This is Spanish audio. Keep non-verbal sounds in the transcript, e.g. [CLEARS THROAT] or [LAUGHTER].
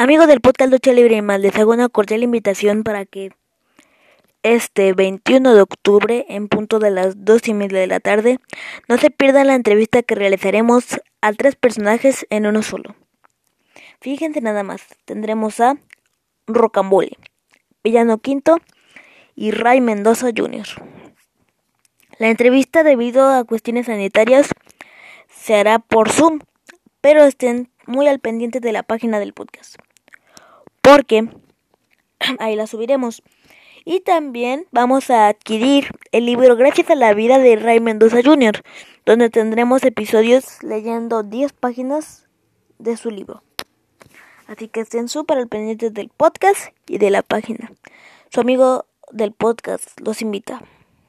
Amigos del podcast Lucha Libre y Más, les hago una cordial invitación para que este 21 de octubre, en punto de las dos y media de la tarde, no se pierdan la entrevista que realizaremos a tres personajes en uno solo. Fíjense nada más, tendremos a Rocambole, Villano Quinto y Ray Mendoza Jr. La entrevista, debido a cuestiones sanitarias, se hará por Zoom, pero estén muy al pendiente de la página del podcast porque [CLEARS THROAT] ahí la subiremos. Y también vamos a adquirir el libro Gracias a la vida de Ray Mendoza Jr., donde tendremos episodios leyendo 10 páginas de su libro. Así que estén súper al pendiente del podcast y de la página. Su amigo del podcast los invita.